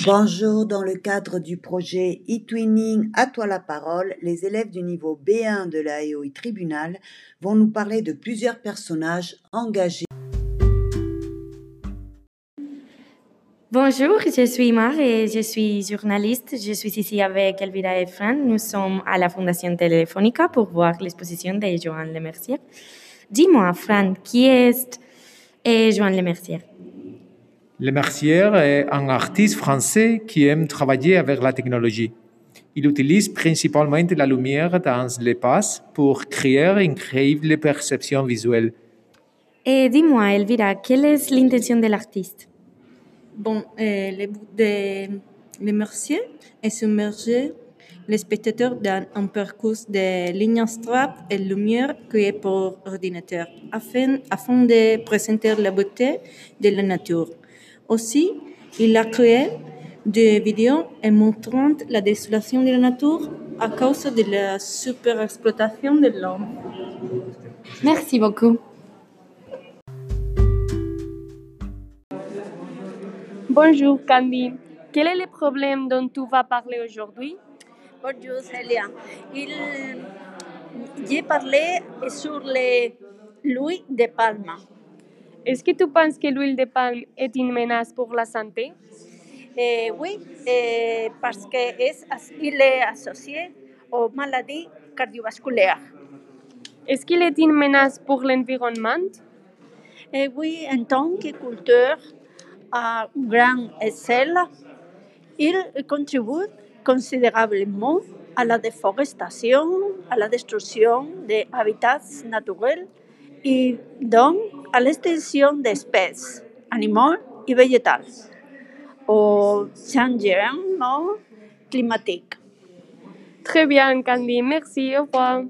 Bonjour, dans le cadre du projet e-twinning À toi la parole, les élèves du niveau B1 de la EOI Tribunal vont nous parler de plusieurs personnages engagés. Bonjour, je suis Mar et je suis journaliste. Je suis ici avec Elvira et Fran. Nous sommes à la Fondation Telefonica pour voir l'exposition de Joan Lemercier. Dis-moi, Fran, qui est Joan Lemercier Lemercier est un artiste français qui aime travailler avec la technologie. Il utilise principalement la lumière dans l'espace pour créer une incroyable perception visuelle. Et dis-moi, Elvira, quelle est l'intention de l'artiste? Bon, euh, le but de Lemercier est submerger les spectateurs dans un parcours de lignes strap et lumière créé par ordinateur afin, afin de présenter la beauté de la nature. Aussi, il a créé des vidéos montrant la désolation de la nature à cause de la surexploitation de l'homme. Merci beaucoup. Bonjour Candy. Quel est le problème dont tu vas parler aujourd'hui? Bonjour Célia. Il... J'ai parlé sur l'huile de palme. Est-ce que tu penses que l'huile de palme est une menace pour la santé Eh, oui, eh, parce qu'il est associé aux maladies cardiovasculaires. Est-ce qu'il est une menace pour l'environnement Eh, oui, en tant que culture à grande échelle, il contribue considérablement à la déforestation, à la destruction des habitats naturels y don a la extensión de especies, animal y vegetal, au changement climatique. Très bien, Candy. Merci, au revoir.